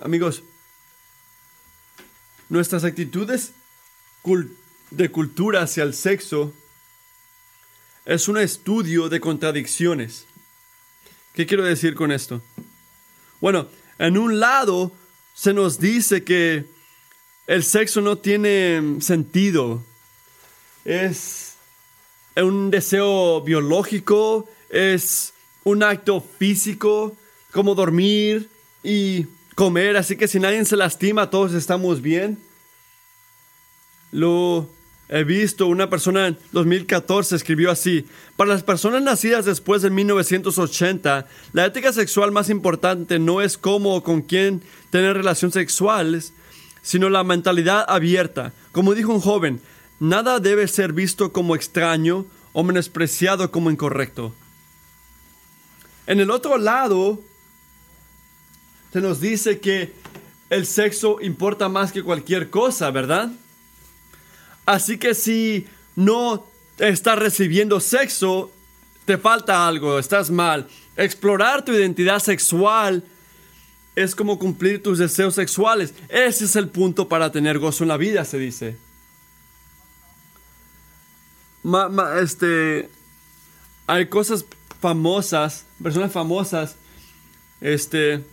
Amigos, nuestras actitudes de cultura hacia el sexo es un estudio de contradicciones. ¿Qué quiero decir con esto? Bueno, en un lado se nos dice que el sexo no tiene sentido. Es un deseo biológico, es un acto físico, como dormir y comer, así que si nadie se lastima, todos estamos bien. Lo he visto, una persona en 2014 escribió así, para las personas nacidas después de 1980, la ética sexual más importante no es cómo o con quién tener relaciones sexuales, sino la mentalidad abierta. Como dijo un joven, nada debe ser visto como extraño o menospreciado como incorrecto. En el otro lado, se nos dice que el sexo importa más que cualquier cosa, ¿verdad? Así que si no estás recibiendo sexo, te falta algo, estás mal. Explorar tu identidad sexual es como cumplir tus deseos sexuales. Ese es el punto para tener gozo en la vida, se dice. este, hay cosas famosas, personas famosas, este,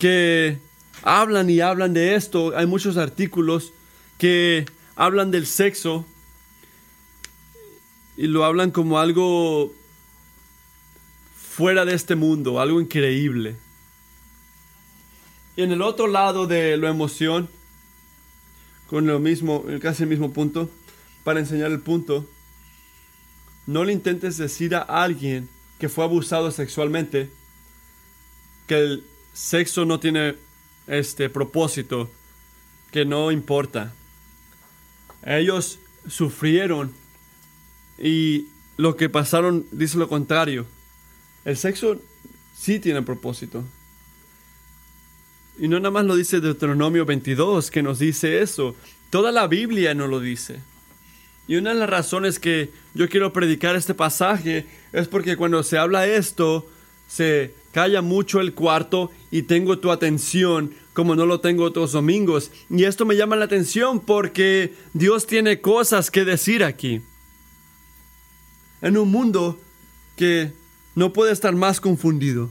que hablan y hablan de esto. Hay muchos artículos que hablan del sexo y lo hablan como algo fuera de este mundo, algo increíble. Y en el otro lado de la emoción, con lo mismo, casi el mismo punto, para enseñar el punto, no le intentes decir a alguien que fue abusado sexualmente que el sexo no tiene este propósito, que no importa. Ellos sufrieron y lo que pasaron dice lo contrario. El sexo sí tiene propósito. Y no nada más lo dice Deuteronomio 22 que nos dice eso. Toda la Biblia nos lo dice. Y una de las razones que yo quiero predicar este pasaje es porque cuando se habla esto, se calla mucho el cuarto y tengo tu atención como no lo tengo otros domingos. Y esto me llama la atención porque Dios tiene cosas que decir aquí. En un mundo que no puede estar más confundido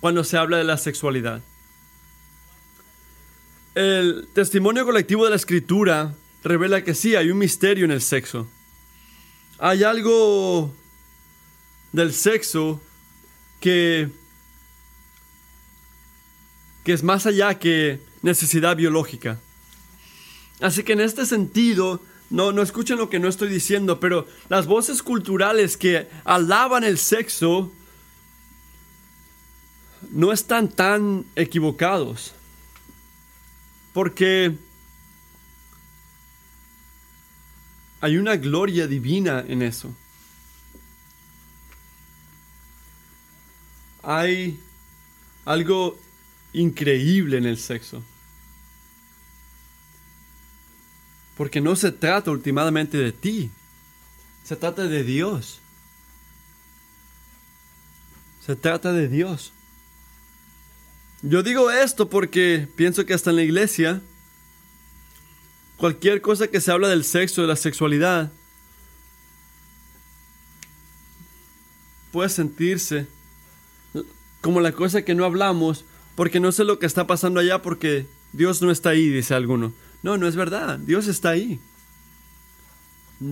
cuando se habla de la sexualidad. El testimonio colectivo de la escritura revela que sí, hay un misterio en el sexo. Hay algo del sexo que, es más allá que necesidad biológica. Así que en este sentido, no, no escuchen lo que no estoy diciendo, pero las voces culturales que alaban el sexo no están tan equivocados. Porque hay una gloria divina en eso. Hay algo increíble en el sexo. Porque no se trata últimamente de ti, se trata de Dios. Se trata de Dios. Yo digo esto porque pienso que hasta en la iglesia, cualquier cosa que se habla del sexo, de la sexualidad, puede sentirse como la cosa que no hablamos porque no sé lo que está pasando allá porque Dios no está ahí, dice alguno. No, no es verdad, Dios está ahí.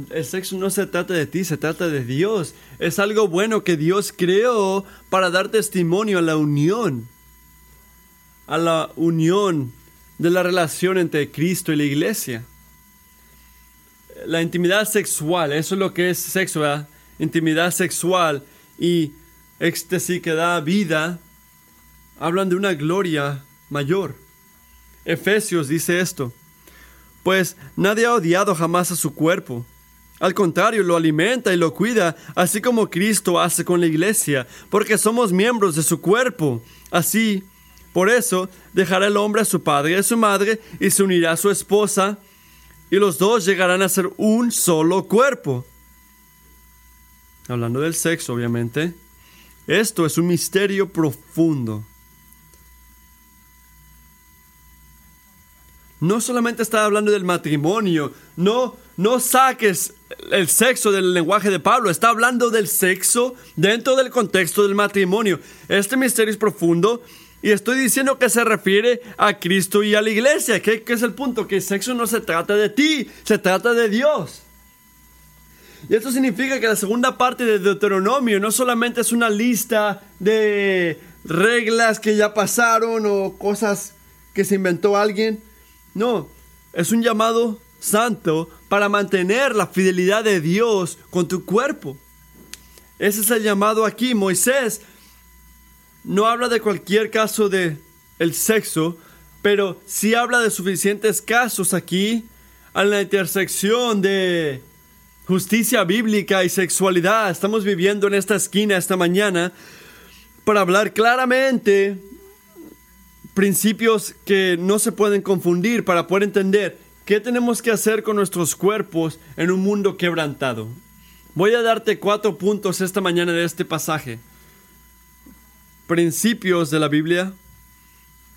El sexo no se trata de ti, se trata de Dios. Es algo bueno que Dios creó para dar testimonio a la unión, a la unión de la relación entre Cristo y la iglesia. La intimidad sexual, eso es lo que es sexo, ¿verdad? intimidad sexual y éxtasis que da vida, hablan de una gloria mayor. Efesios dice esto, pues nadie ha odiado jamás a su cuerpo. Al contrario, lo alimenta y lo cuida, así como Cristo hace con la iglesia, porque somos miembros de su cuerpo. Así, por eso, dejará el hombre a su padre y a su madre y se unirá a su esposa, y los dos llegarán a ser un solo cuerpo. Hablando del sexo, obviamente. Esto es un misterio profundo. no solamente está hablando del matrimonio, no, no saques el sexo del lenguaje de Pablo, está hablando del sexo dentro del contexto del matrimonio. Este misterio es profundo y estoy diciendo que se refiere a Cristo y a la iglesia. ¿Qué, qué es el punto? Que el sexo no se trata de ti, se trata de Dios. Y esto significa que la segunda parte de Deuteronomio no solamente es una lista de reglas que ya pasaron o cosas que se inventó alguien. No, es un llamado santo para mantener la fidelidad de Dios con tu cuerpo. Ese es el llamado aquí. Moisés no habla de cualquier caso de el sexo, pero sí habla de suficientes casos aquí en la intersección de justicia bíblica y sexualidad. Estamos viviendo en esta esquina esta mañana para hablar claramente principios que no se pueden confundir para poder entender qué tenemos que hacer con nuestros cuerpos en un mundo quebrantado. Voy a darte cuatro puntos esta mañana de este pasaje. Principios de la Biblia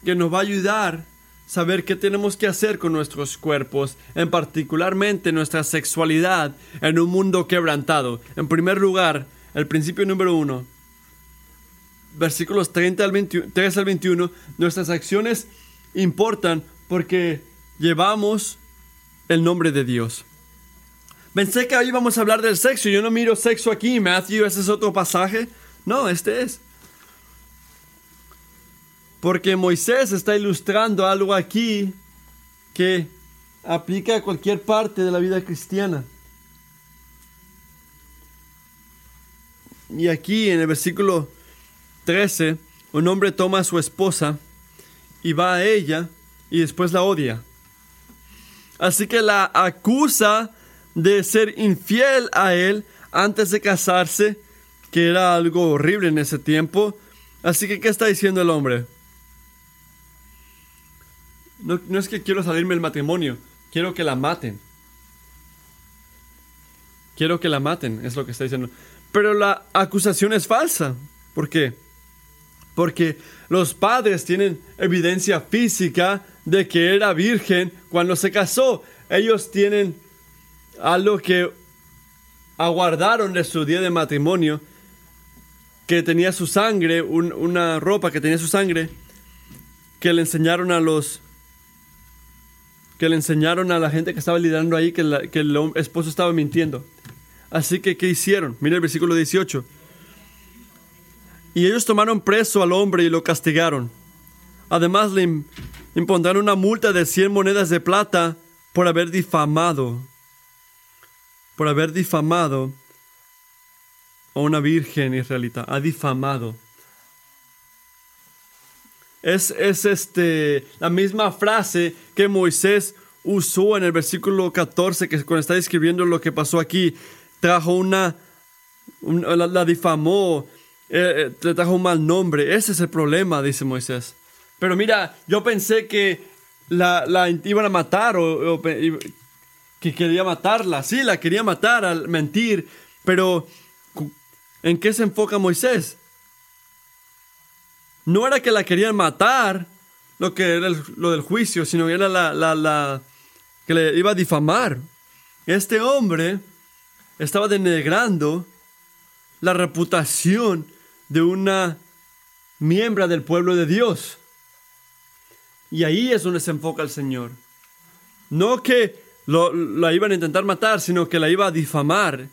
que nos va a ayudar saber qué tenemos que hacer con nuestros cuerpos, en particularmente nuestra sexualidad en un mundo quebrantado. En primer lugar, el principio número uno, versículos 30 al 3 al 21, nuestras acciones importan porque llevamos el nombre de Dios. Pensé que hoy vamos a hablar del sexo. Yo no miro sexo aquí, Matthew, ese es otro pasaje. No, este es. Porque Moisés está ilustrando algo aquí que aplica a cualquier parte de la vida cristiana. Y aquí en el versículo 13, un hombre toma a su esposa y va a ella y después la odia. Así que la acusa de ser infiel a él antes de casarse, que era algo horrible en ese tiempo. Así que, ¿qué está diciendo el hombre? No, no es que quiero salirme del matrimonio, quiero que la maten. Quiero que la maten, es lo que está diciendo. Pero la acusación es falsa. ¿Por qué? porque los padres tienen evidencia física de que era virgen cuando se casó. Ellos tienen algo que aguardaron de su día de matrimonio, que tenía su sangre, una ropa que tenía su sangre, que le enseñaron a los que le enseñaron a la gente que estaba liderando ahí que, que el esposo estaba mintiendo. Así que, ¿qué hicieron? Mira el versículo 18. Y ellos tomaron preso al hombre y lo castigaron. Además le impondrán una multa de 100 monedas de plata por haber difamado, por haber difamado a una virgen israelita. Ha difamado. Es, es este, la misma frase que Moisés usó en el versículo 14, que cuando está describiendo lo que pasó aquí, trajo una, la difamó, eh, eh, le trajo un mal nombre. Ese es el problema, dice Moisés. Pero mira, yo pensé que la, la iban a matar o, que quería matarla. Sí, la quería matar al mentir, pero ¿en qué se enfoca Moisés? No era que la querían matar, lo que era lo del juicio, sino que era la, la, la que le iba a difamar. Este hombre estaba denegrando la reputación de una miembro del pueblo de Dios. Y ahí es donde se enfoca el Señor. No que la iban a intentar matar, sino que la iba a difamar.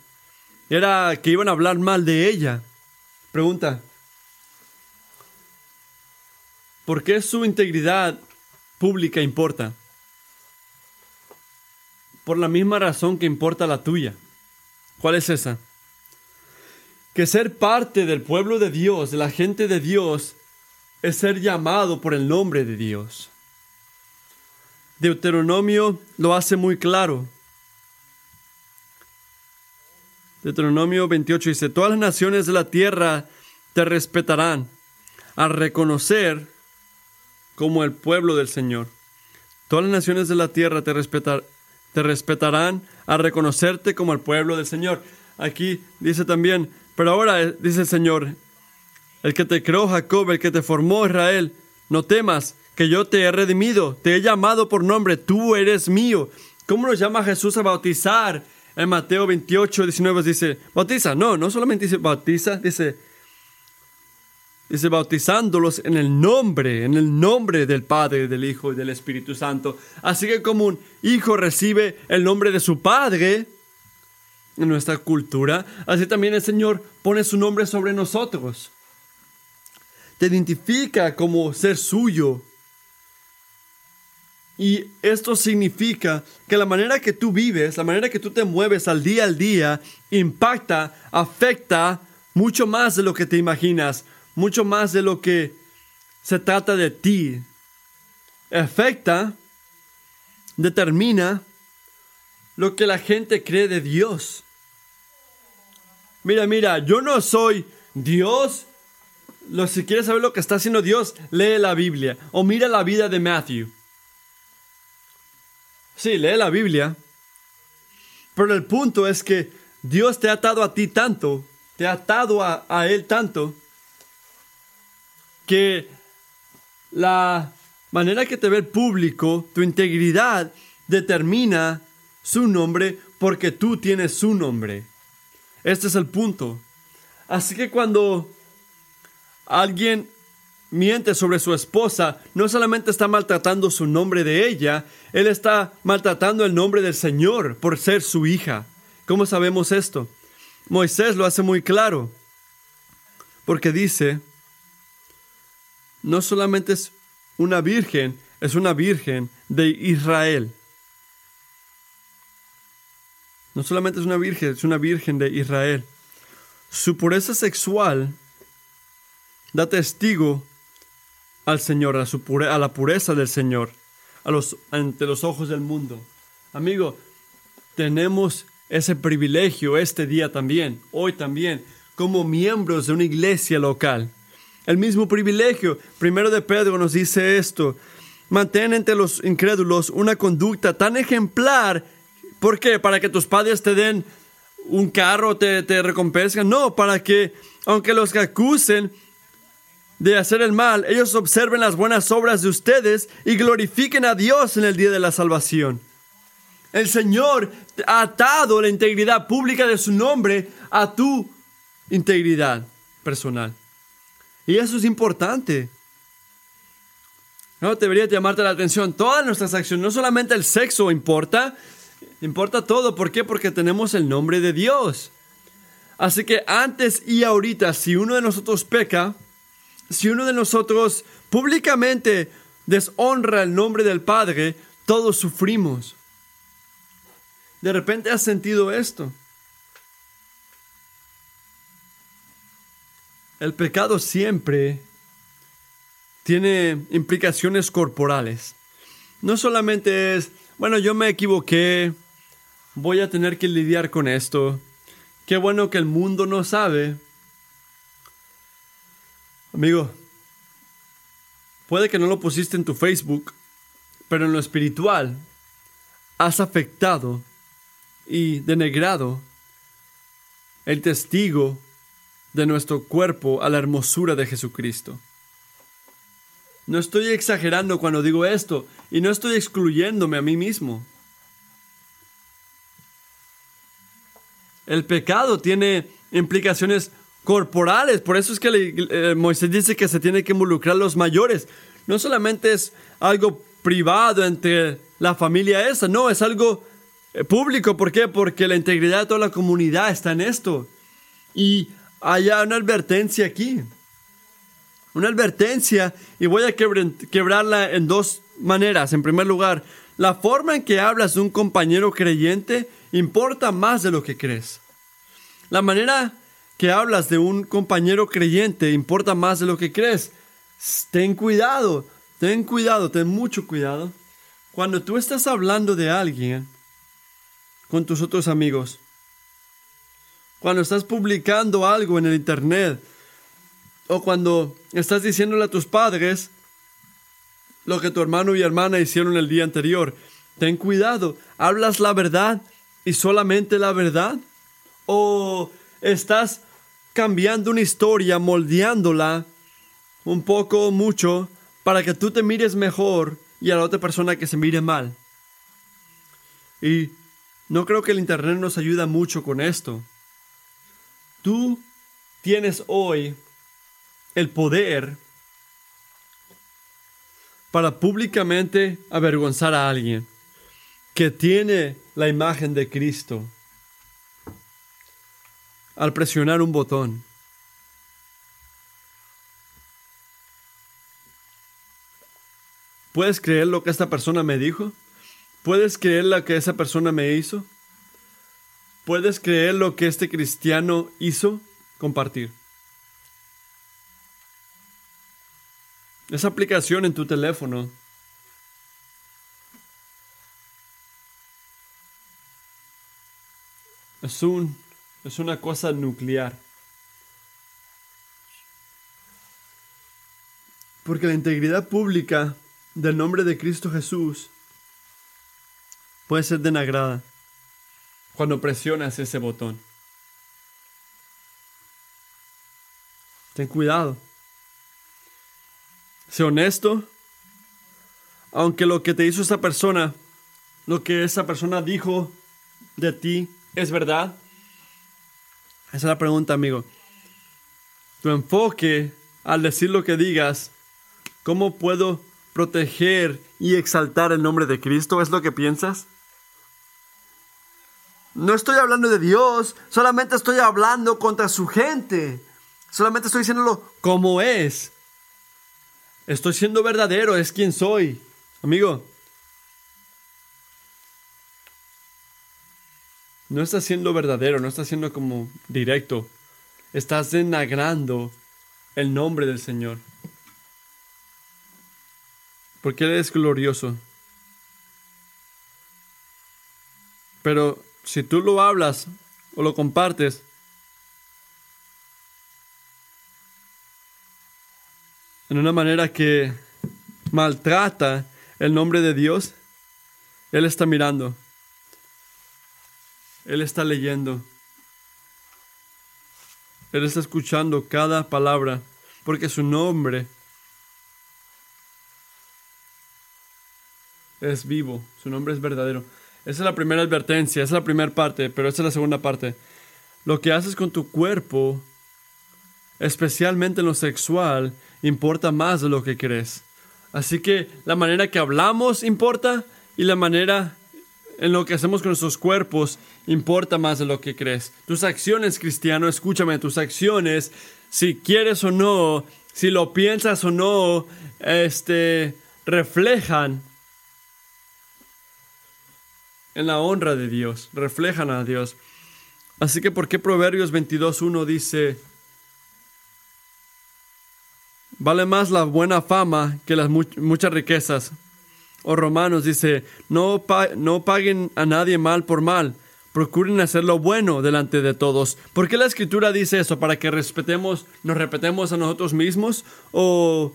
Era que iban a hablar mal de ella. Pregunta. ¿Por qué su integridad pública importa? Por la misma razón que importa la tuya. ¿Cuál es esa? que ser parte del pueblo de Dios, de la gente de Dios, es ser llamado por el nombre de Dios. Deuteronomio lo hace muy claro. Deuteronomio 28 dice, todas las naciones de la tierra te respetarán a reconocer como el pueblo del Señor. Todas las naciones de la tierra te, respetar, te respetarán a reconocerte como el pueblo del Señor. Aquí dice también, pero ahora dice el Señor, el que te creó Jacob, el que te formó Israel, no temas que yo te he redimido, te he llamado por nombre, tú eres mío. ¿Cómo nos llama Jesús a bautizar? En Mateo 28, 19 dice, bautiza. No, no solamente dice bautiza, dice, dice bautizándolos en el nombre, en el nombre del Padre, del Hijo y del Espíritu Santo. Así que como un hijo recibe el nombre de su Padre en nuestra cultura, así también el Señor pone su nombre sobre nosotros. Te identifica como ser suyo y esto significa que la manera que tú vives, la manera que tú te mueves al día al día, impacta, afecta mucho más de lo que te imaginas, mucho más de lo que se trata de ti. Afecta, determina lo que la gente cree de Dios. Mira, mira, yo no soy Dios. Lo, si quieres saber lo que está haciendo Dios, lee la Biblia o mira la vida de Matthew. Sí, lee la Biblia. Pero el punto es que Dios te ha atado a ti tanto, te ha atado a, a Él tanto, que la manera que te ve el público, tu integridad, determina su nombre porque tú tienes su nombre. Este es el punto. Así que cuando alguien miente sobre su esposa, no solamente está maltratando su nombre de ella, él está maltratando el nombre del Señor por ser su hija. ¿Cómo sabemos esto? Moisés lo hace muy claro, porque dice, no solamente es una virgen, es una virgen de Israel. No solamente es una virgen, es una virgen de Israel. Su pureza sexual da testigo al Señor, a, la pureza del Señor, ante los ojos del mundo. Amigo, tenemos ese privilegio este día también, hoy también, como miembros de una iglesia local. El mismo privilegio. Primero de Pedro nos dice esto. Mantén entre los incrédulos una conducta tan ejemplar. ¿Por qué? Para que tus padres te den un carro, te, te recompensen. No, para que, aunque los acusen, de hacer el mal, ellos observen las buenas obras de ustedes y glorifiquen a Dios en el día de la salvación. El Señor ha atado la integridad pública de su nombre a tu integridad personal. Y eso es importante. No debería llamarte la atención. Todas nuestras acciones, no solamente el sexo importa, importa todo. ¿Por qué? Porque tenemos el nombre de Dios. Así que antes y ahorita, si uno de nosotros peca, si uno de nosotros públicamente deshonra el nombre del Padre, todos sufrimos. De repente has sentido esto. El pecado siempre tiene implicaciones corporales. No solamente es, bueno, yo me equivoqué, voy a tener que lidiar con esto. Qué bueno que el mundo no sabe, Amigo, puede que no lo pusiste en tu Facebook, pero en lo espiritual has afectado y denegrado el testigo de nuestro cuerpo a la hermosura de Jesucristo. No estoy exagerando cuando digo esto y no estoy excluyéndome a mí mismo. El pecado tiene implicaciones corporales. Por eso es que eh, Moisés dice que se tiene que involucrar los mayores. No solamente es algo privado entre la familia esa, no, es algo eh, público. ¿Por qué? Porque la integridad de toda la comunidad está en esto. Y hay una advertencia aquí. Una advertencia y voy a quebrarla en dos maneras. En primer lugar, la forma en que hablas de un compañero creyente importa más de lo que crees. La manera que hablas de un compañero creyente importa más de lo que crees. Ten cuidado, ten cuidado, ten mucho cuidado. Cuando tú estás hablando de alguien con tus otros amigos, cuando estás publicando algo en el Internet, o cuando estás diciéndole a tus padres lo que tu hermano y hermana hicieron el día anterior, ten cuidado, ¿hablas la verdad y solamente la verdad? ¿O estás cambiando una historia, moldeándola un poco, mucho, para que tú te mires mejor y a la otra persona que se mire mal. Y no creo que el Internet nos ayuda mucho con esto. Tú tienes hoy el poder para públicamente avergonzar a alguien que tiene la imagen de Cristo al presionar un botón. ¿Puedes creer lo que esta persona me dijo? ¿Puedes creer lo que esa persona me hizo? ¿Puedes creer lo que este cristiano hizo? Compartir. Esa aplicación en tu teléfono es, un, es una cosa nuclear. Porque la integridad pública del nombre de Cristo Jesús puede ser denagrada cuando presionas ese botón. Ten cuidado. Sé honesto. Aunque lo que te hizo esa persona, lo que esa persona dijo de ti, es verdad. Esa es la pregunta, amigo. Tu enfoque al decir lo que digas, ¿cómo puedo proteger y exaltar el nombre de Cristo? ¿Es lo que piensas? No estoy hablando de Dios, solamente estoy hablando contra su gente. Solamente estoy diciéndolo como es. Estoy siendo verdadero, es quien soy. Amigo, no estás siendo verdadero, no estás siendo como directo. Estás denagrando el nombre del Señor. Porque Él es glorioso. Pero si tú lo hablas o lo compartes, en una manera que maltrata el nombre de Dios, Él está mirando. Él está leyendo. Él está escuchando cada palabra, porque su nombre es vivo, su nombre es verdadero. Esa es la primera advertencia, esa es la primera parte, pero esa es la segunda parte. Lo que haces con tu cuerpo, especialmente en lo sexual, importa más de lo que crees. Así que la manera que hablamos importa y la manera en lo que hacemos con nuestros cuerpos importa más de lo que crees. Tus acciones, cristiano, escúchame, tus acciones, si quieres o no, si lo piensas o no, este, reflejan en la honra de Dios, reflejan a Dios. Así que, ¿por qué Proverbios 22.1 dice, vale más la buena fama que las muchas riquezas? O Romanos dice, no, no paguen a nadie mal por mal, procuren hacer lo bueno delante de todos. ¿Por qué la escritura dice eso? ¿Para que respetemos, nos repetemos a nosotros mismos? ¿O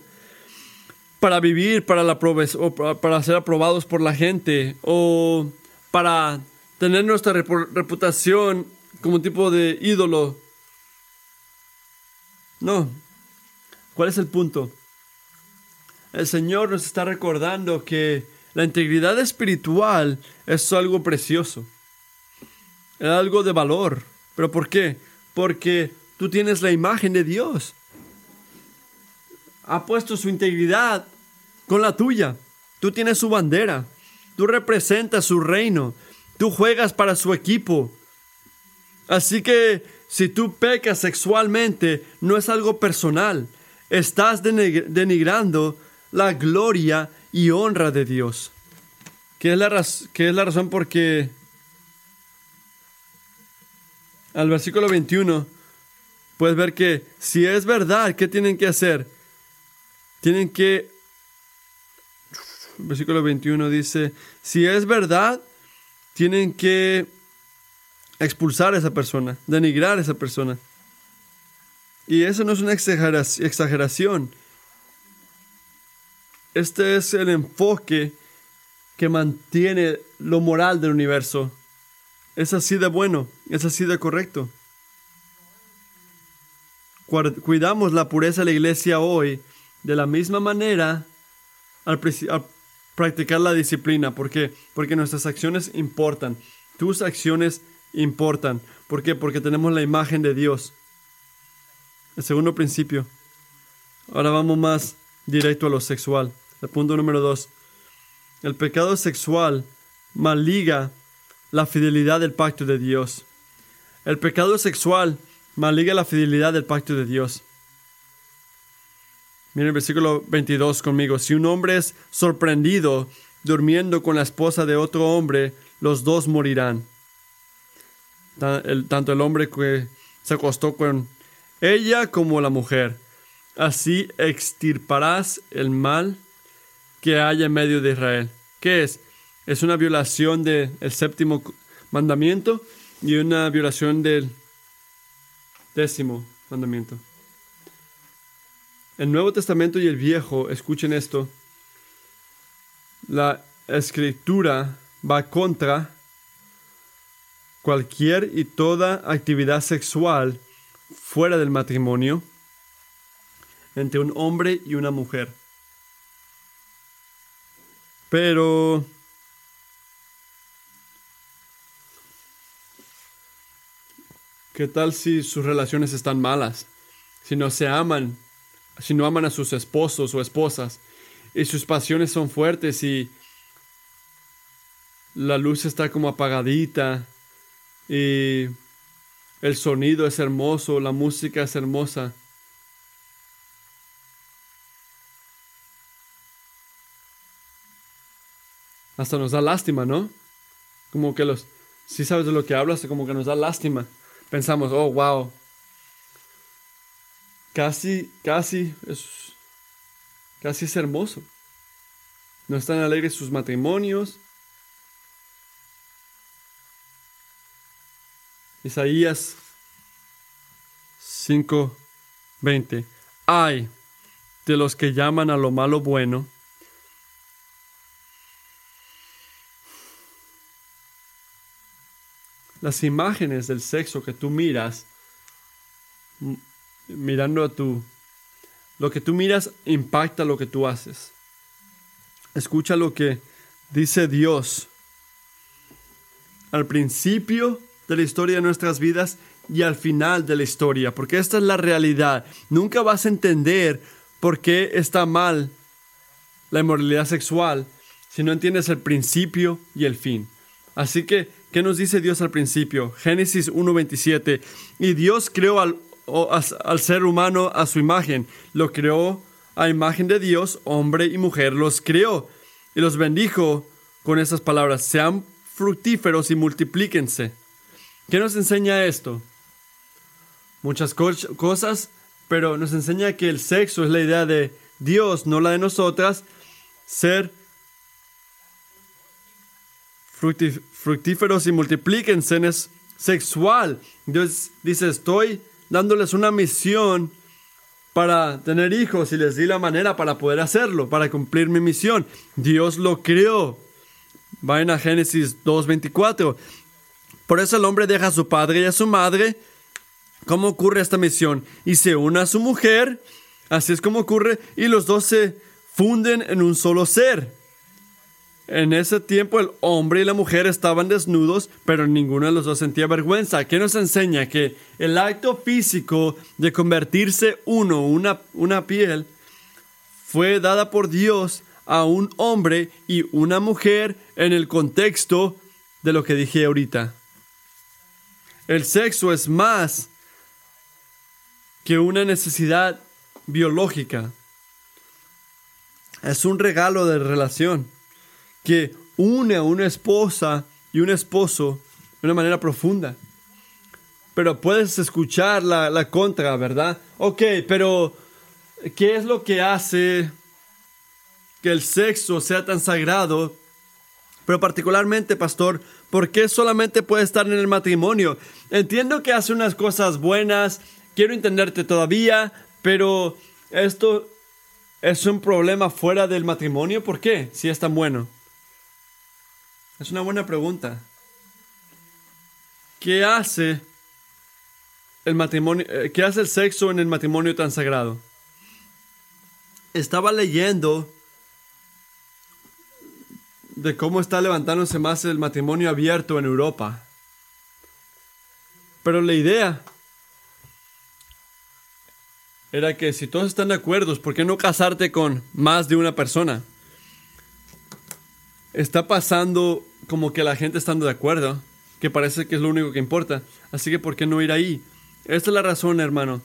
para vivir, para, la para ser aprobados por la gente? ¿O para tener nuestra reputación como tipo de ídolo. No. ¿Cuál es el punto? El Señor nos está recordando que la integridad espiritual es algo precioso. Es algo de valor. ¿Pero por qué? Porque tú tienes la imagen de Dios. Ha puesto su integridad con la tuya. Tú tienes su bandera. Tú representas su reino. Tú juegas para su equipo. Así que si tú pecas sexualmente, no es algo personal. Estás denigrando la gloria y honra de Dios. ¿Qué es la, es la razón por qué al versículo 21 puedes ver que si es verdad, ¿qué tienen que hacer? Tienen que versículo 21 dice, si es verdad, tienen que expulsar a esa persona, denigrar a esa persona. Y eso no es una exageración. Este es el enfoque que mantiene lo moral del universo. Es así de bueno, es así de correcto. Cuidamos la pureza de la iglesia hoy de la misma manera al, practicar la disciplina. ¿Por qué? Porque nuestras acciones importan. Tus acciones importan. ¿Por qué? Porque tenemos la imagen de Dios. El segundo principio. Ahora vamos más directo a lo sexual. El punto número dos. El pecado sexual maliga la fidelidad del pacto de Dios. El pecado sexual maliga la fidelidad del pacto de Dios. Miren el versículo 22 conmigo. Si un hombre es sorprendido durmiendo con la esposa de otro hombre, los dos morirán. Tanto el hombre que se acostó con ella como la mujer. Así extirparás el mal que haya en medio de Israel. ¿Qué es? Es una violación del séptimo mandamiento y una violación del décimo mandamiento. El Nuevo Testamento y el Viejo, escuchen esto, la escritura va contra cualquier y toda actividad sexual fuera del matrimonio entre un hombre y una mujer. Pero ¿qué tal si sus relaciones están malas? Si no se aman, si no aman a sus esposos o esposas y sus pasiones son fuertes y la luz está como apagadita y el sonido es hermoso, la música es hermosa. hasta nos da lástima, ¿no? Como que los, si sabes de lo que hablas, como que nos da lástima. Pensamos, oh, wow. Casi, casi es, casi es hermoso. No están alegres sus matrimonios. Isaías 5:20. Ay de los que llaman a lo malo bueno las imágenes del sexo que tú miras, mirando a tu... Lo que tú miras impacta lo que tú haces. Escucha lo que dice Dios al principio de la historia de nuestras vidas y al final de la historia, porque esta es la realidad. Nunca vas a entender por qué está mal la inmoralidad sexual si no entiendes el principio y el fin. Así que ¿Qué nos dice Dios al principio? Génesis 1.27. Y Dios creó al, al ser humano a su imagen. Lo creó a imagen de Dios, hombre y mujer los creó. Y los bendijo con esas palabras. Sean fructíferos y multiplíquense. ¿Qué nos enseña esto? Muchas cosas, pero nos enseña que el sexo es la idea de Dios, no la de nosotras. Ser fructíferos y multiplíquense es sexual. Dios dice, estoy dándoles una misión para tener hijos y les di la manera para poder hacerlo, para cumplir mi misión. Dios lo creó. Vayan a Génesis 2.24. Por eso el hombre deja a su padre y a su madre. ¿Cómo ocurre esta misión? Y se une a su mujer. Así es como ocurre. Y los dos se funden en un solo ser. En ese tiempo el hombre y la mujer estaban desnudos, pero ninguno de los dos sentía vergüenza. ¿Qué nos enseña? Que el acto físico de convertirse uno, una, una piel, fue dada por Dios a un hombre y una mujer en el contexto de lo que dije ahorita. El sexo es más que una necesidad biológica. Es un regalo de relación que une a una esposa y un esposo de una manera profunda. Pero puedes escuchar la, la contra, ¿verdad? Ok, pero ¿qué es lo que hace que el sexo sea tan sagrado? Pero particularmente, pastor, ¿por qué solamente puede estar en el matrimonio? Entiendo que hace unas cosas buenas, quiero entenderte todavía, pero esto es un problema fuera del matrimonio. ¿Por qué? Si es tan bueno. Es una buena pregunta. ¿Qué hace el matrimonio, eh, qué hace el sexo en el matrimonio tan sagrado? Estaba leyendo de cómo está levantándose más el matrimonio abierto en Europa. Pero la idea era que si todos están de acuerdo, ¿por qué no casarte con más de una persona? Está pasando como que la gente estando de acuerdo, que parece que es lo único que importa. Así que ¿por qué no ir ahí? Esta es la razón, hermano.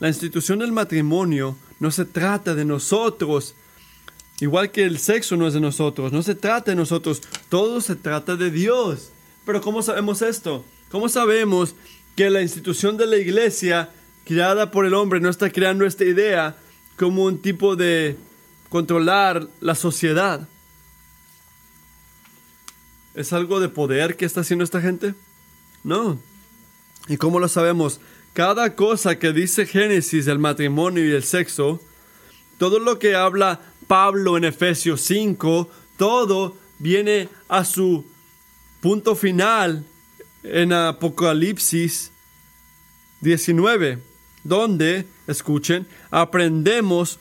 La institución del matrimonio no se trata de nosotros, igual que el sexo no es de nosotros, no se trata de nosotros, todo se trata de Dios. Pero ¿cómo sabemos esto? ¿Cómo sabemos que la institución de la iglesia creada por el hombre no está creando esta idea como un tipo de controlar la sociedad. ¿Es algo de poder que está haciendo esta gente? No. ¿Y cómo lo sabemos? Cada cosa que dice Génesis del matrimonio y el sexo, todo lo que habla Pablo en Efesios 5, todo viene a su punto final en Apocalipsis 19 donde, escuchen, aprendemos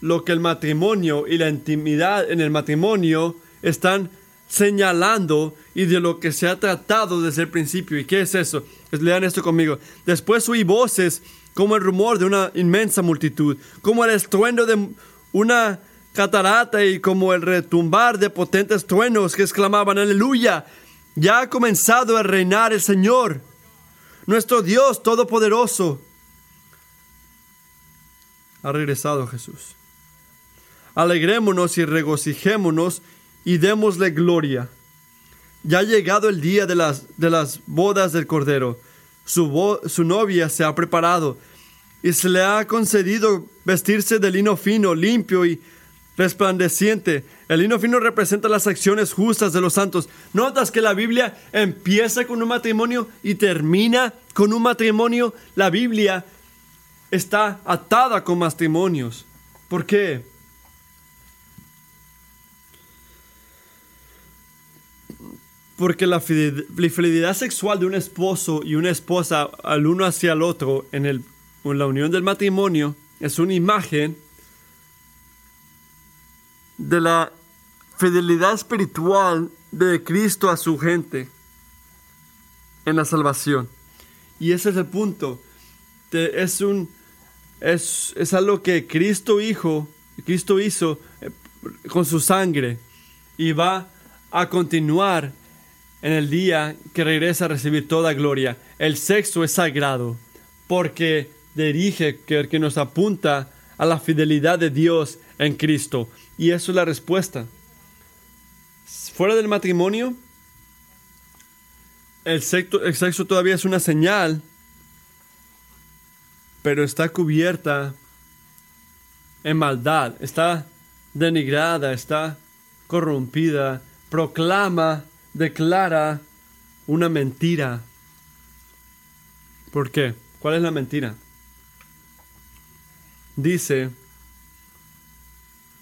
lo que el matrimonio y la intimidad en el matrimonio están señalando y de lo que se ha tratado desde el principio. ¿Y qué es eso? Pues lean esto conmigo. Después oí voces como el rumor de una inmensa multitud, como el estruendo de una catarata y como el retumbar de potentes truenos que exclamaban, aleluya, ya ha comenzado a reinar el Señor, nuestro Dios Todopoderoso ha regresado Jesús. Alegrémonos y regocijémonos y démosle gloria. Ya ha llegado el día de las, de las bodas del Cordero. Su, su novia se ha preparado y se le ha concedido vestirse de lino fino, limpio y resplandeciente. El lino fino representa las acciones justas de los santos. ¿Notas que la Biblia empieza con un matrimonio y termina con un matrimonio? La Biblia está atada con matrimonios. ¿Por qué? Porque la fidelidad sexual de un esposo y una esposa al uno hacia el otro en, el, en la unión del matrimonio es una imagen de la fidelidad espiritual de Cristo a su gente en la salvación. Y ese es el punto. Es un es, algo que Cristo Hijo, Cristo hizo eh, con su sangre y va a continuar en el día que regresa a recibir toda gloria. El sexo es sagrado porque dirige, que, que nos apunta a la fidelidad de Dios en Cristo. Y eso es la respuesta. Fuera del matrimonio, el sexo, el sexo todavía es una señal pero está cubierta en maldad, está denigrada, está corrompida, proclama, declara una mentira. ¿Por qué? ¿Cuál es la mentira? Dice,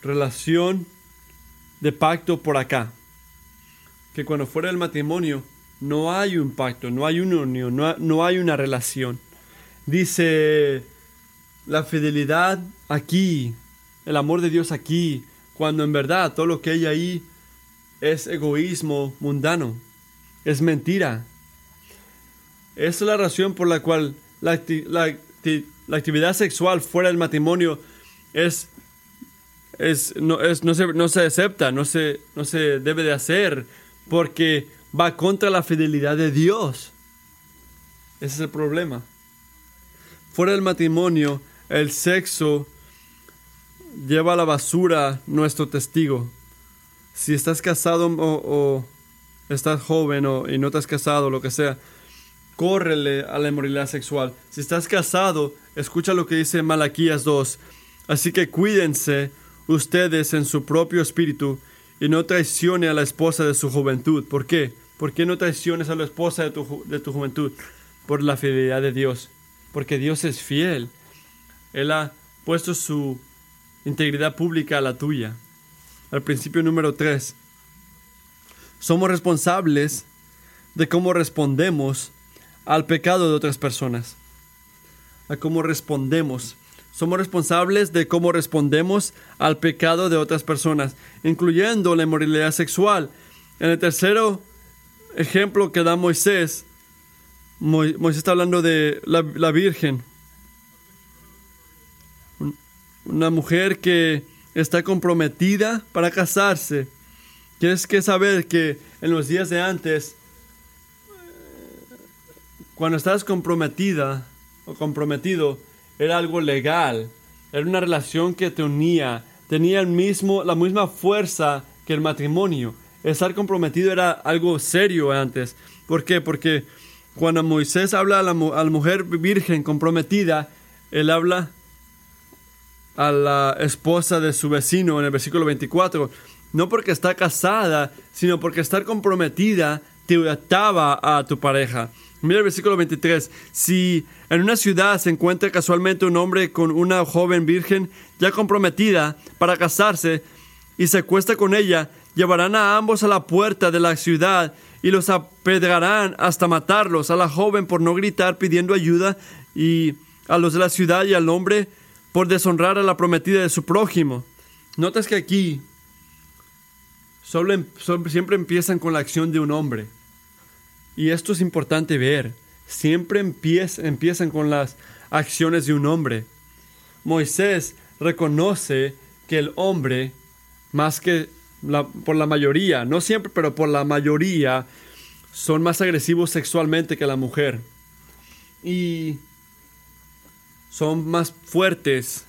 relación de pacto por acá. Que cuando fuera el matrimonio no hay un pacto, no hay una unión, no, no hay una relación. Dice la fidelidad aquí, el amor de Dios aquí, cuando en verdad todo lo que hay ahí es egoísmo mundano, es mentira. Esa es la razón por la cual la, actividad sexual fuera del matrimonio es, es, no, es, no, se, no se acepta, no se, no se debe de hacer, porque va contra la fidelidad de Dios. Ese es el problema. Fuera del matrimonio, el sexo lleva a la basura nuestro testigo. Si estás casado o, estás joven o, y no estás casado, lo que sea, córrele a la inmoralidad sexual. Si estás casado, escucha lo que dice Malaquías 2. Así que cuídense ustedes en su propio espíritu y no traicione a la esposa de su juventud. ¿Por qué? ¿Por qué no traiciones a la esposa de tu, de tu juventud? Por la fidelidad de Dios porque Dios es fiel. Él ha puesto su integridad pública a la tuya. Al principio número 3. Somos responsables de cómo respondemos al pecado de otras personas. A cómo respondemos. somos responsables de cómo respondemos al pecado de otras personas, incluyendo la inmoralidad sexual. En el tercero ejemplo que da Moisés, Moisés está hablando de la, la Virgen, una mujer que está comprometida para casarse. Tienes que saber que en los días de antes, cuando estabas comprometida o comprometido, era algo legal, era una relación que te unía, tenía el mismo, la misma fuerza que el matrimonio. Estar comprometido era algo serio antes. ¿Por qué? Porque cuando Moisés habla a a la mujer virgen comprometida, él habla a la esposa de su vecino en el versículo 24, no porque está casada, sino porque estar comprometida te ataba a tu pareja. Mira el versículo 23. Si en una ciudad se encuentra casualmente un hombre con una joven virgen ya comprometida para casarse y se acuesta con ella, llevarán a ambos a la puerta de la ciudad y los apedrarán hasta matarlos, a la joven por no gritar pidiendo ayuda y a los de la ciudad y al hombre por deshonrar a la prometida de su prójimo. Notas que aquí em, siempre empiezan con la acción de un hombre. Y esto es importante ver. Siempre empiezan con las acciones de un hombre. Moisés reconoce que el hombre, más que por la mayoría, no siempre, pero por la mayoría, son más agresivos sexualmente que la mujer. Y son más fuertes,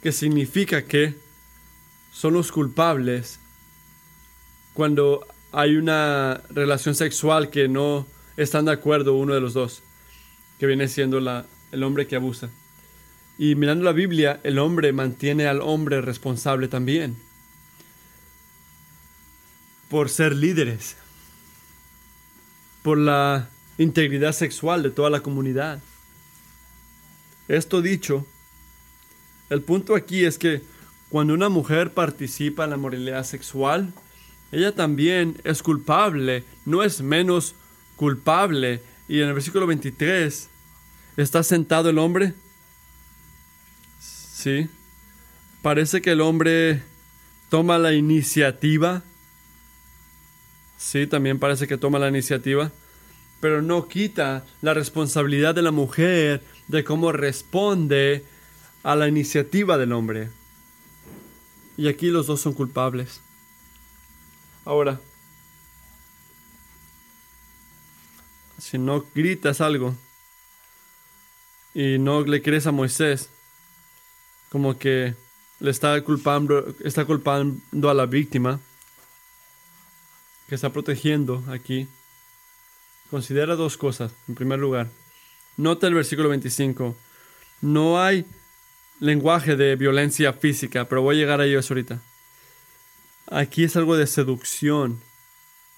que significa que son los culpables cuando hay una relación sexual que no están de acuerdo uno de los dos, que viene siendo la, el hombre que abusa. Y mirando la Biblia, el hombre mantiene al hombre responsable también por ser líderes, por la integridad sexual de toda la comunidad. Esto dicho, el punto aquí es que cuando una mujer participa en la moralidad sexual, ella también es culpable, no es menos culpable. Y en el versículo 23, ¿está sentado el hombre? Sí. Parece que el hombre toma la iniciativa. Sí, también parece que toma la iniciativa. Pero no quita la responsabilidad de la mujer de cómo responde a la iniciativa del hombre. Y aquí los dos son culpables. Ahora, si no gritas algo y no le crees a Moisés, como que le está culpando, está culpando a la víctima que está protegiendo aquí. Considera dos cosas. En primer lugar, Nota el versículo 25. No hay lenguaje de violencia física, pero voy a llegar a ello ahorita. Aquí es algo de seducción,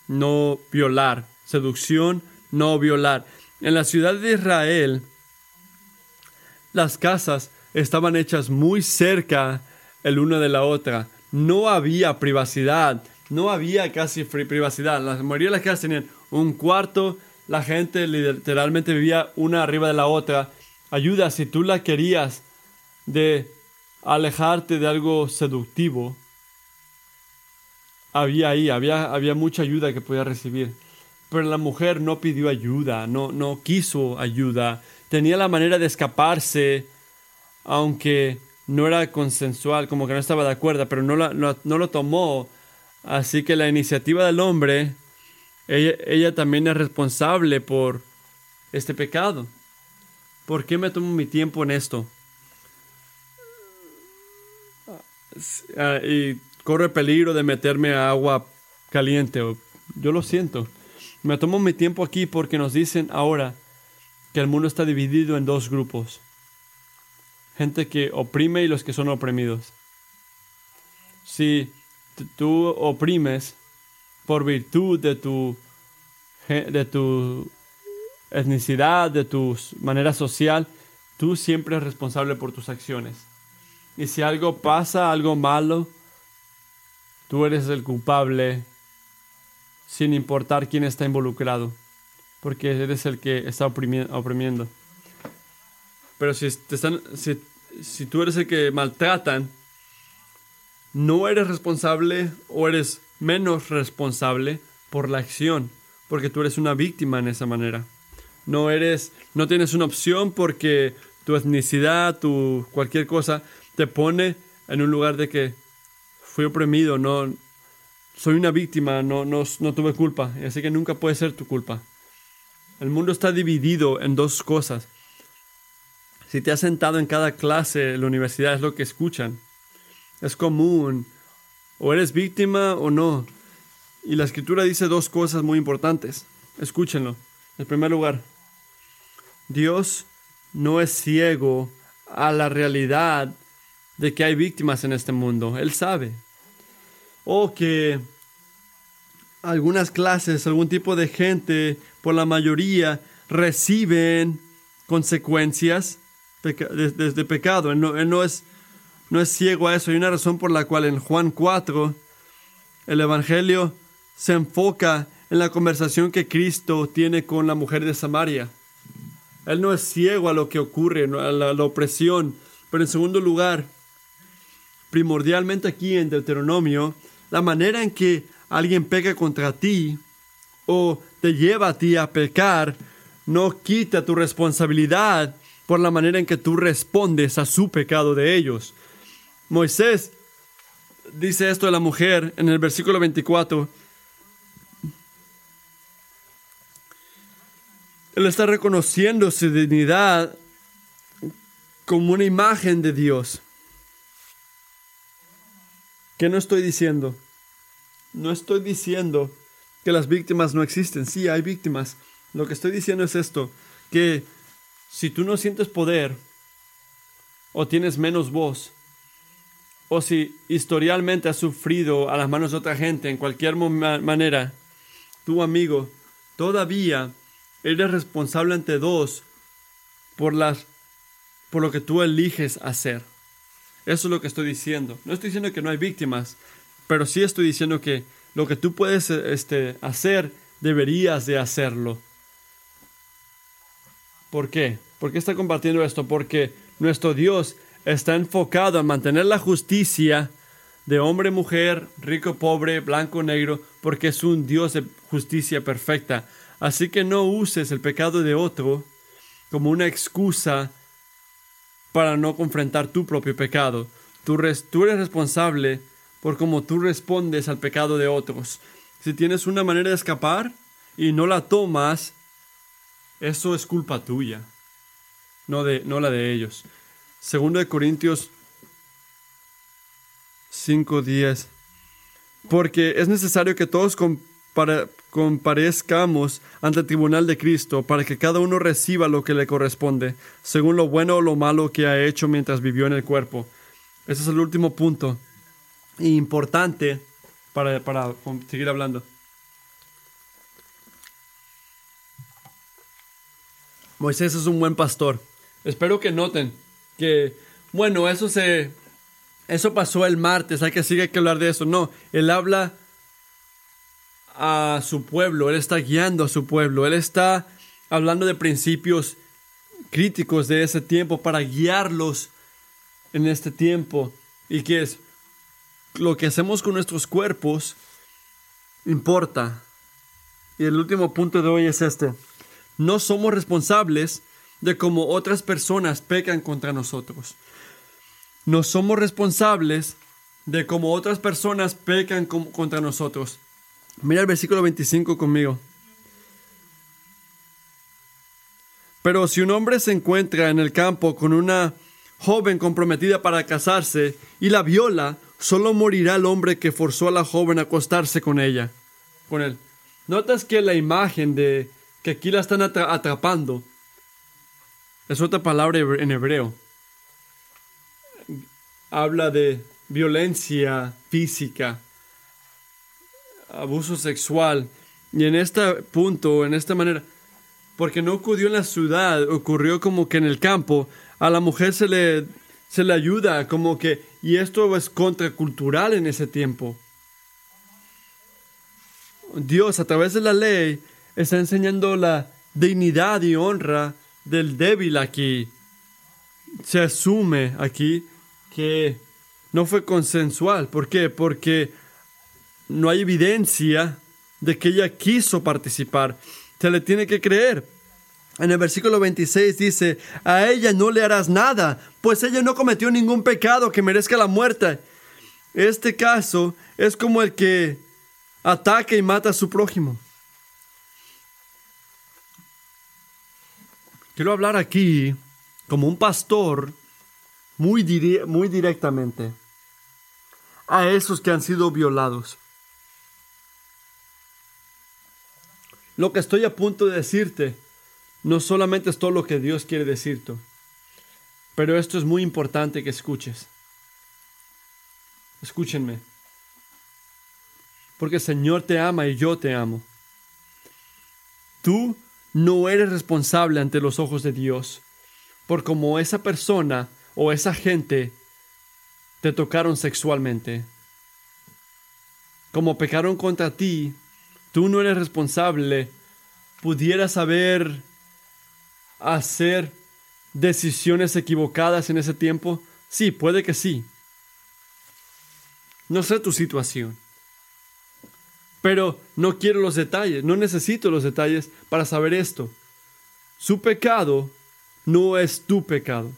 no violar. Seducción, no violar. En la ciudad de Israel, las casas estaban hechas muy cerca el una de la otra. No había privacidad, no había casi privacidad. La mayoría de las casas tenían un cuarto la gente literalmente vivía una arriba de la otra. Ayuda si tú la querías de alejarte de algo seductivo. Había ahí, había, había mucha ayuda que podía recibir. Pero la mujer no pidió ayuda, no, no quiso ayuda. Tenía la manera de escaparse, aunque no era consensual, como que no estaba de acuerdo, pero no, no lo tomó. Así que la iniciativa del hombre ella, también es responsable por este pecado. ¿Por qué me tomo mi tiempo en esto? Ah, y corro el peligro de meterme a agua caliente. Yo lo siento. Me tomo mi tiempo aquí porque nos dicen ahora que el mundo está dividido en dos grupos. Gente que oprime y los que son oprimidos. Si tú oprimes, por virtud de tu, de tu etnicidad, de tu manera social, tú siempre eres responsable por tus acciones. Y si algo pasa, algo malo, tú eres el culpable sin importar quién está involucrado, porque eres el que está oprimiendo. Pero si, te están, si si tú eres el que maltratan, no eres responsable o eres menos responsable por la acción, porque tú eres una víctima en esa manera. No eres, no tienes una opción porque tu etnicidad, tu cualquier cosa te pone en un lugar de que fui oprimido, no soy una víctima, no, no, no tuve culpa, así que nunca puede ser tu culpa. El mundo está dividido en dos cosas. Si te has sentado en cada clase en la universidad es lo que escuchan. Es común. O eres víctima o no. Y la escritura dice dos cosas muy importantes. Escúchenlo. En primer lugar, Dios no es ciego a la realidad de que hay víctimas en este mundo. Él sabe. O que algunas clases, algún tipo de gente, por la mayoría, reciben consecuencias de, pecado. Él no, es, no es ciego a eso. Hay una razón por la cual en Juan 4 el Evangelio se enfoca en la conversación que Cristo tiene con la mujer de Samaria. Él no es ciego a lo que ocurre, a la, opresión. Pero en segundo lugar, primordialmente aquí en Deuteronomio, la manera en que alguien peca contra ti o te lleva a ti a pecar, no quita tu responsabilidad por la manera en que tú respondes a su pecado de ellos. Moisés dice esto de la mujer en el versículo 24. Él está reconociendo su dignidad como una imagen de Dios. ¿Qué no estoy diciendo? No estoy diciendo que las víctimas no existen. Sí, hay víctimas. Lo que estoy diciendo es esto, que si tú no sientes poder o tienes menos voz, o si historialmente has sufrido a las manos de otra gente en cualquier manera, tu amigo, todavía eres responsable ante dos por, las, por lo que tú eliges hacer. Eso es lo que estoy diciendo. No estoy diciendo que no hay víctimas, pero sí estoy diciendo que lo que tú puedes este, hacer, deberías de hacerlo. ¿Por qué? ¿Por qué está compartiendo esto? Porque nuestro Dios está enfocado en mantener la justicia de hombre, mujer, rico, pobre, blanco, negro, porque es un Dios de justicia perfecta. Así que no uses el pecado de otro como una excusa para no confrontar tu propio pecado. Tú, tú eres responsable por cómo tú respondes al pecado de otros. Si tienes una manera de escapar y no la tomas, eso es culpa tuya, no, de, no la de ellos. Segundo de Corintios 5:10. Porque es necesario que todos comparezcamos ante el tribunal de Cristo para que cada uno reciba lo que le corresponde, según lo bueno o lo malo que ha hecho mientras vivió en el cuerpo. Ese es el último punto importante para, para seguir hablando. Moisés es un buen pastor. Espero que noten que, bueno, eso se, eso pasó el martes, hay que sigue que hablar de eso. No, él habla a su pueblo, él está guiando a su pueblo, él está hablando de principios críticos de ese tiempo para guiarlos en este tiempo y que es lo que hacemos con nuestros cuerpos importa. Y el último punto de hoy es este no somos responsables de cómo otras personas pecan contra nosotros. No somos responsables de cómo otras personas pecan contra nosotros. Mira el versículo 25 conmigo. Pero si un hombre se encuentra en el campo con una joven comprometida para casarse y la viola, solo morirá el hombre que forzó a la joven a acostarse con ella, con él. Notas que la imagen de que aquí la están atrapando. Es otra palabra en hebreo. Habla de violencia física, abuso sexual. Y en este punto, en esta manera, porque no ocurrió en la ciudad, ocurrió como que en el campo, a la mujer se le, se le ayuda, como que, y esto es contracultural en ese tiempo. Dios, a través de la ley, está enseñando la dignidad y honra del débil aquí. se asume aquí que no fue consensual. ¿Por qué? Porque no hay evidencia de que ella quiso participar. Se le tiene que creer. En el versículo 26 dice, a ella no le harás nada, pues ella no cometió ningún pecado que merezca la muerte. Este caso es como el que ataca y mata a su prójimo. Quiero hablar aquí como un pastor muy, muy directamente a esos que han sido violados. Lo que estoy a punto de decirte no solamente es todo lo que Dios quiere decirte, pero esto es muy importante que escuches. Escúchenme. Porque el Señor te ama y yo te amo. Tú no eres responsable ante los ojos de Dios por cómo esa persona o esa gente te tocaron sexualmente. Como pecaron contra ti, tú no eres responsable. ¿Pudieras haber hacer decisiones equivocadas en ese tiempo? Sí, puede que sí. No sé tu situación. Pero no quiero los detalles, no necesito los detalles para saber esto. Su pecado no es tu pecado.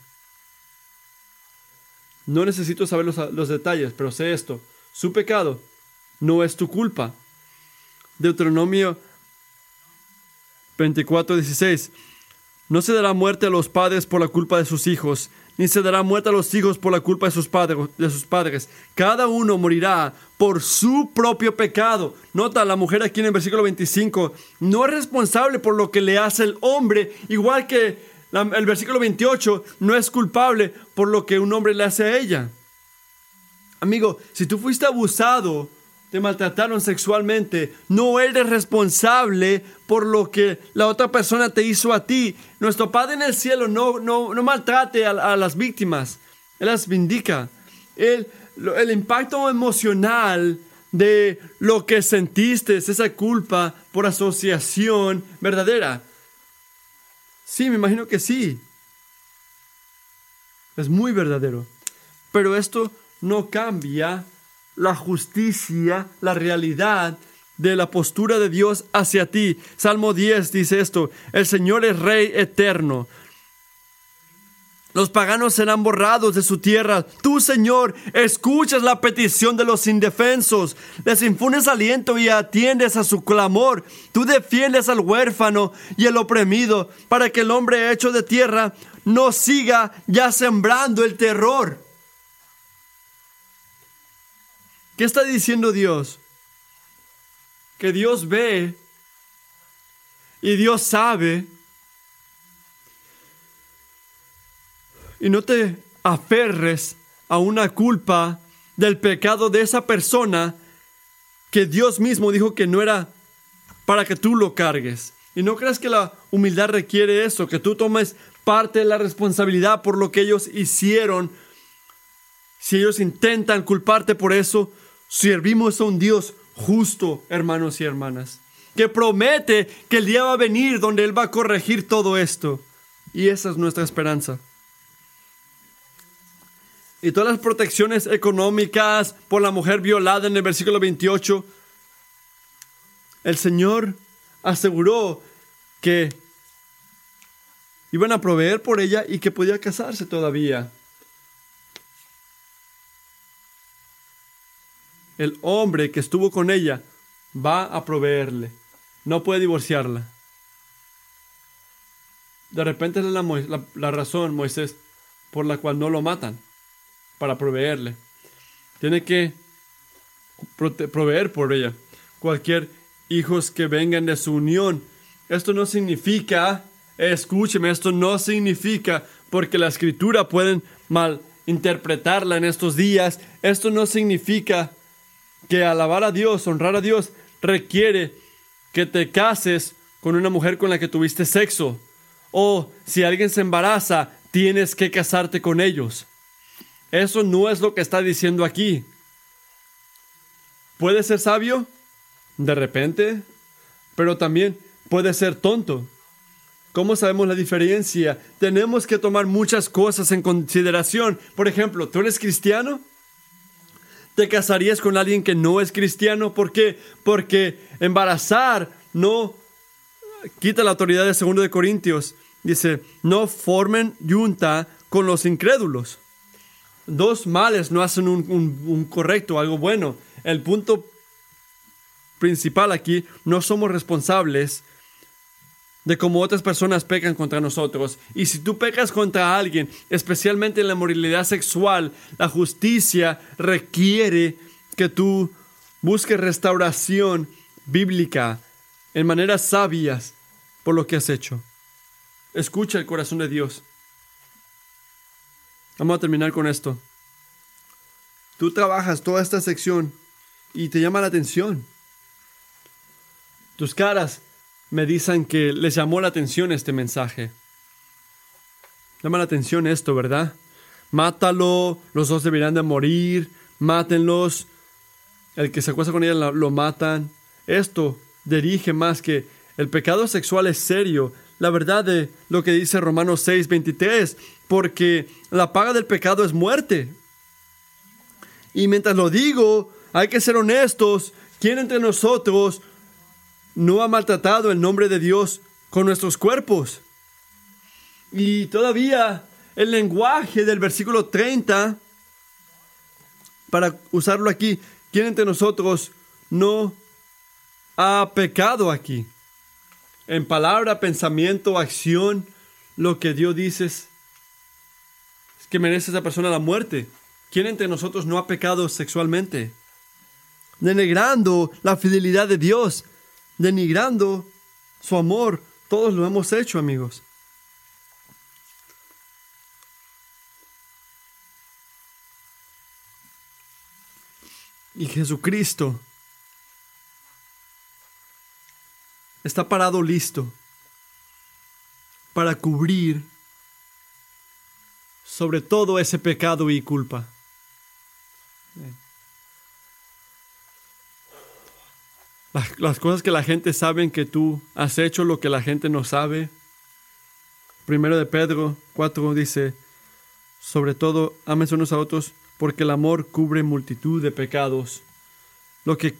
No necesito saber los, los, detalles, pero sé esto. Su pecado no es tu culpa. Deuteronomio 24, 16. No se dará muerte a los padres por la culpa de sus hijos, ni se dará muerte a los hijos por la culpa de sus, padres, de sus padres. Cada uno morirá por su propio pecado. Nota, la mujer aquí en el versículo 25 no es responsable por lo que le hace el hombre, igual que el versículo 28 no es culpable por lo que un hombre le hace a ella. Amigo, si tú fuiste abusado te maltrataron sexualmente, no eres responsable por lo que la otra persona te hizo a ti. Nuestro Padre en el cielo no, no, no maltrate a, las víctimas, Él las vindica. El, el impacto emocional de lo que sentiste, es esa culpa por asociación verdadera. Sí, me imagino que sí. Es muy verdadero. Pero esto no cambia la justicia, la realidad de la postura de Dios hacia ti. Salmo 10 dice esto, el Señor es Rey eterno. Los paganos serán borrados de su tierra. Tú, Señor, escuchas la petición de los indefensos. Les infunes aliento y atiendes a su clamor. Tú defiendes al huérfano y el oprimido para que el hombre hecho de tierra no siga ya sembrando el terror. ¿Qué está diciendo Dios? Que Dios ve y Dios sabe. Y no te aferres a una culpa del pecado de esa persona que Dios mismo dijo que no era para que tú lo cargues. Y no creas que la humildad requiere eso, que tú tomes parte de la responsabilidad por lo que ellos hicieron. Si ellos intentan culparte por eso, Servimos a un Dios justo, hermanos y hermanas, que promete que el día va a venir donde Él va a corregir todo esto. Y esa es nuestra esperanza. Y todas las protecciones económicas por la mujer violada en el versículo 28, el Señor aseguró que iban a proveer por ella y que podía casarse todavía. El hombre que estuvo con ella va a proveerle. No puede divorciarla. De repente es la, razón, Moisés, por la cual no lo matan, para proveerle. Tiene que proveer por ella. Cualquier hijos que vengan de su unión. Esto no significa, escúcheme, esto no significa, porque la escritura pueden mal interpretarla en estos días, esto no significa que alabar a Dios, honrar a Dios, requiere que te cases con una mujer con la que tuviste sexo. O si alguien se embaraza, tienes que casarte con ellos. Eso no es lo que está diciendo aquí. Puede ser sabio, de repente, pero también puede ser tonto. ¿Cómo sabemos la diferencia? Tenemos que tomar muchas cosas en consideración. Por ejemplo, ¿tú eres cristiano? ¿Te casarías con alguien que no es cristiano? ¿Por qué? Porque embarazar no quita la autoridad de 2 de Corintios. Dice, no formen yunta con los incrédulos. Dos males no hacen un correcto, algo bueno. El punto principal aquí, no somos responsables de cómo otras personas pecan contra nosotros. Y si tú pecas contra alguien, especialmente en la moralidad sexual, la justicia requiere que tú busques restauración bíblica en maneras sabias por lo que has hecho. Escucha el corazón de Dios. Vamos a terminar con esto. Tú trabajas toda esta sección y te llama la atención. Tus caras me dicen que les llamó la atención este mensaje. Llama la atención esto, ¿verdad? Mátalo, los dos deberían de morir, mátenlos. El que se acuesta con ella lo, matan. Esto dirige más que el pecado sexual es serio. La verdad de lo que dice Romanos 6, 23, porque la paga del pecado es muerte. Y mientras lo digo, hay que ser honestos. ¿Quién entre nosotros no ha maltratado el nombre de Dios con nuestros cuerpos. Y todavía el lenguaje del versículo 30, para usarlo aquí, ¿quién entre nosotros no ha pecado aquí? En palabra, pensamiento, acción, lo que Dios dice es que merece esa persona la muerte. ¿Quién entre nosotros no ha pecado sexualmente? Denegrando la fidelidad de Dios denigrando su amor. Todos lo hemos hecho, amigos. Y Jesucristo está parado listo para cubrir sobre todo ese pecado y culpa. Las, cosas que la gente sabe que tú has hecho, lo que la gente no sabe. Primero de Pedro 4 dice, sobre todo, ámense unos a otros, porque el amor cubre multitud de pecados. Lo que,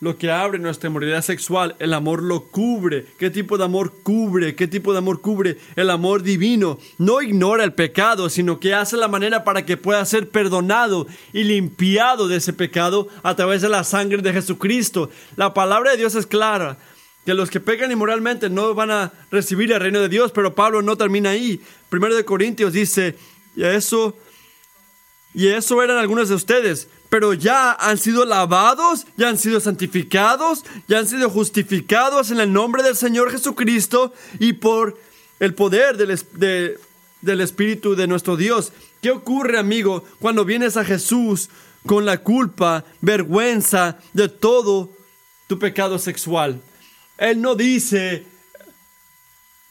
lo que abre nuestra moralidad sexual, el amor lo cubre. ¿Qué tipo de amor cubre? ¿Qué tipo de amor cubre? El amor divino. No ignora el pecado, sino que hace la manera para que pueda ser perdonado y limpiado de ese pecado a través de la sangre de Jesucristo. La palabra de Dios es clara. Que los que pecan inmoralmente no van a recibir el reino de Dios, pero Pablo no termina ahí. Primero de Corintios dice, y eso, y eso eran algunos de ustedes, pero ya han sido lavados, ya han sido santificados, ya han sido justificados en el nombre del Señor Jesucristo y por el poder del, del Espíritu de nuestro Dios. ¿Qué ocurre, amigo, cuando vienes a Jesús con la culpa, vergüenza de todo tu pecado sexual? Él no dice,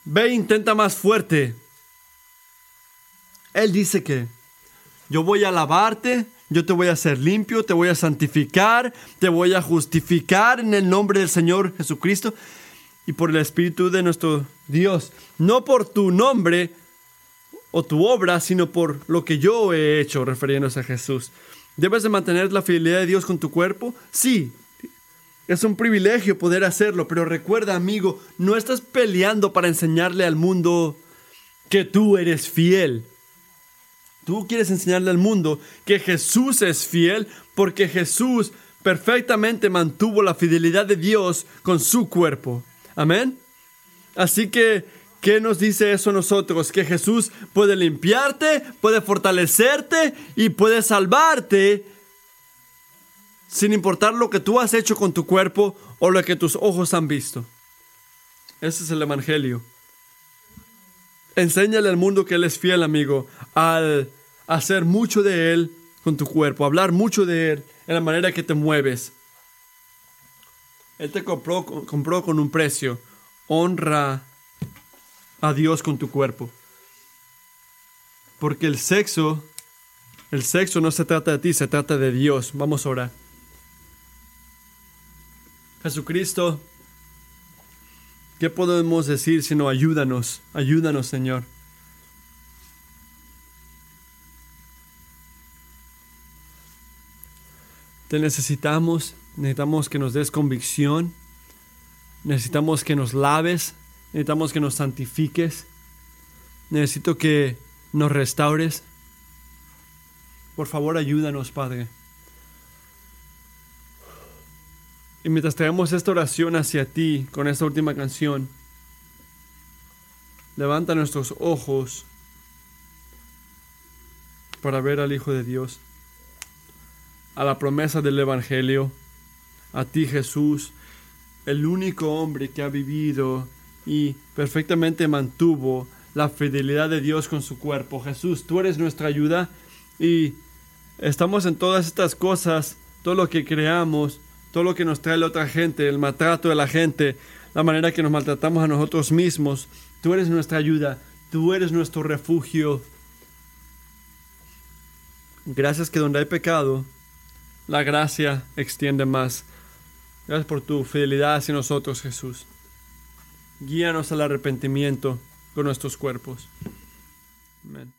ve, intenta más fuerte. Él dice que yo voy a lavarte, yo te voy a hacer limpio, te voy a santificar, te voy a justificar en el nombre del Señor Jesucristo y por el Espíritu de nuestro Dios. No por tu nombre o tu obra, sino por lo que yo he hecho, refiriéndose a Jesús. ¿Debes de mantener la fidelidad de Dios con tu cuerpo? Sí. Es un privilegio poder hacerlo, pero recuerda, amigo, no estás peleando para enseñarle al mundo que tú eres fiel. Tú quieres enseñarle al mundo que Jesús es fiel porque Jesús perfectamente mantuvo la fidelidad de Dios con su cuerpo. Amén. Así que, ¿qué nos dice eso a nosotros? Que Jesús puede limpiarte, puede fortalecerte y puede salvarte sin importar lo que tú has hecho con tu cuerpo o lo que tus ojos han visto. Ese es el Evangelio. Enséñale al mundo que Él es fiel, amigo, al hacer mucho de Él con tu cuerpo, hablar mucho de Él en la manera que te mueves. Él te compró, compró con un precio. Honra a Dios con tu cuerpo. Porque el sexo, el sexo no se trata de ti, se trata de Dios. Vamos a orar. Jesucristo, ¿Qué podemos decir sino ayúdanos? Ayúdanos, Señor. Te necesitamos, necesitamos que nos des convicción, necesitamos que nos laves, necesitamos que nos santifiques, necesito que nos restaures. Por favor, ayúdanos, Padre. Y mientras traemos esta oración hacia ti con esta última canción, levanta nuestros ojos para ver al Hijo de Dios, a la promesa del Evangelio, a ti Jesús, el único hombre que ha vivido y perfectamente mantuvo la fidelidad de Dios con su cuerpo. Jesús, tú eres nuestra ayuda y estamos en todas estas cosas, todo lo que creamos, todo lo que nos trae la otra gente, el maltrato de la gente, la manera que nos maltratamos a nosotros mismos. Tú eres nuestra ayuda, tú eres nuestro refugio. Gracias que donde hay pecado, la gracia extiende más. Gracias por tu fidelidad hacia nosotros, Jesús. Guíanos al arrepentimiento con nuestros cuerpos. Amén.